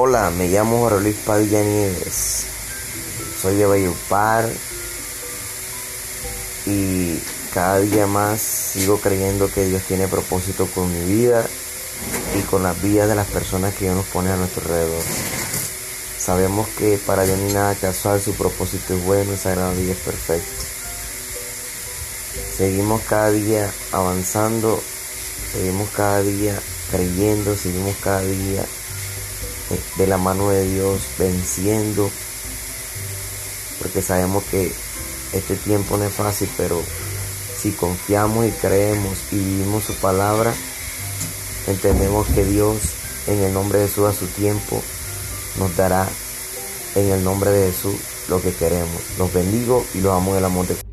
Hola, me llamo Jorge Luis Padilla Nieves. Soy de Bayupar y cada día más sigo creyendo que Dios tiene propósito con mi vida y con las vidas de las personas que Dios nos pone a nuestro alrededor. Sabemos que para Dios ni nada casual, su propósito es bueno, es sagrado y es perfecto. Seguimos cada día avanzando, seguimos cada día creyendo, seguimos cada día de la mano de Dios venciendo, porque sabemos que este tiempo no es fácil, pero si confiamos y creemos y vivimos su palabra, entendemos que Dios en el nombre de Jesús a su tiempo nos dará en el nombre de Jesús lo que queremos. Los bendigo y los amo en el amor de